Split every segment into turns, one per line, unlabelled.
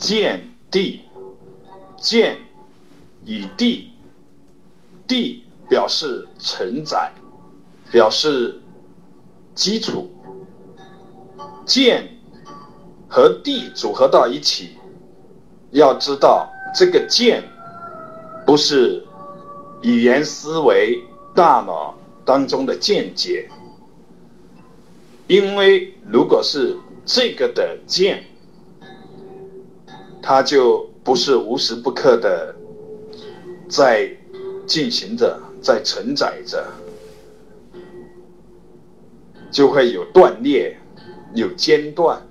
见地，见以地，地表示承载，表示基础。见和地组合到一起，要知道这个见不是语言思维大脑当中的见解，因为如果是这个的见，它就不是无时不刻的在进行着，在承载着，就会有断裂。有间断，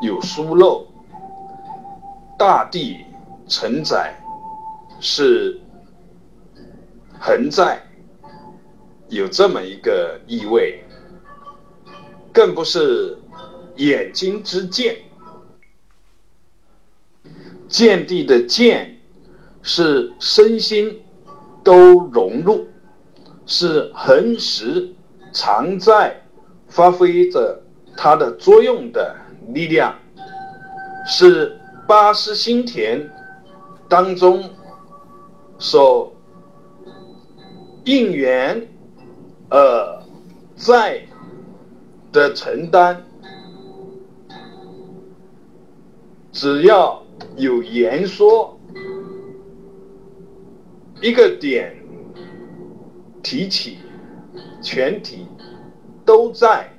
有疏漏，大地承载是横在，有这么一个意味，更不是眼睛之见。见地的见是身心都融入，是恒时常在。发挥着它的作用的力量，是八识心田当中所应缘而在的承担。只要有言说一个点提起，全体。都在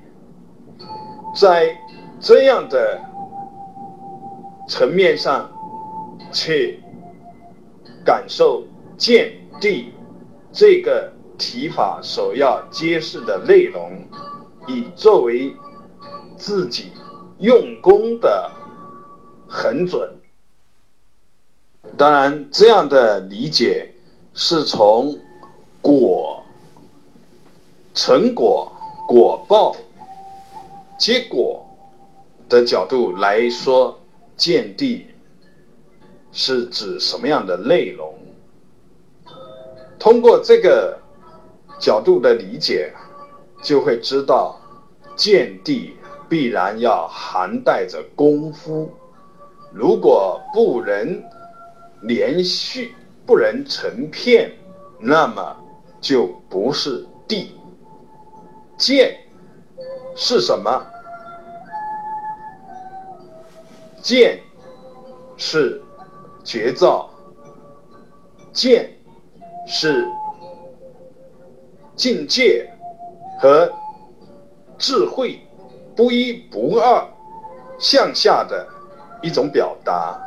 在这样的层面上去感受见地这个提法所要揭示的内容，以作为自己用功的很准。当然，这样的理解是从果成果。果报结果的角度来说，见地是指什么样的内容？通过这个角度的理解，就会知道见地必然要含带着功夫。如果不能连续，不能成片，那么就不是地。剑是什么？剑是绝造，建是境界和智慧不一不二向下的一种表达。